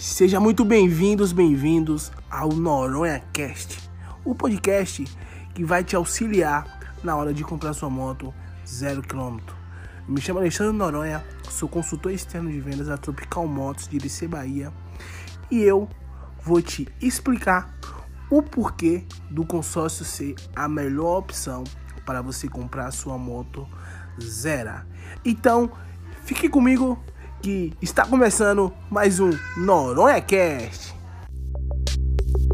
Sejam muito bem-vindos, bem-vindos ao Noronha Cast, o podcast que vai te auxiliar na hora de comprar sua moto zero quilômetro. Me chamo Alexandre Noronha, sou consultor externo de vendas da Tropical Motos de Liceu Bahia e eu vou te explicar o porquê do consórcio ser a melhor opção para você comprar sua moto zero. Então, fique comigo que está começando mais um Noronha Cast.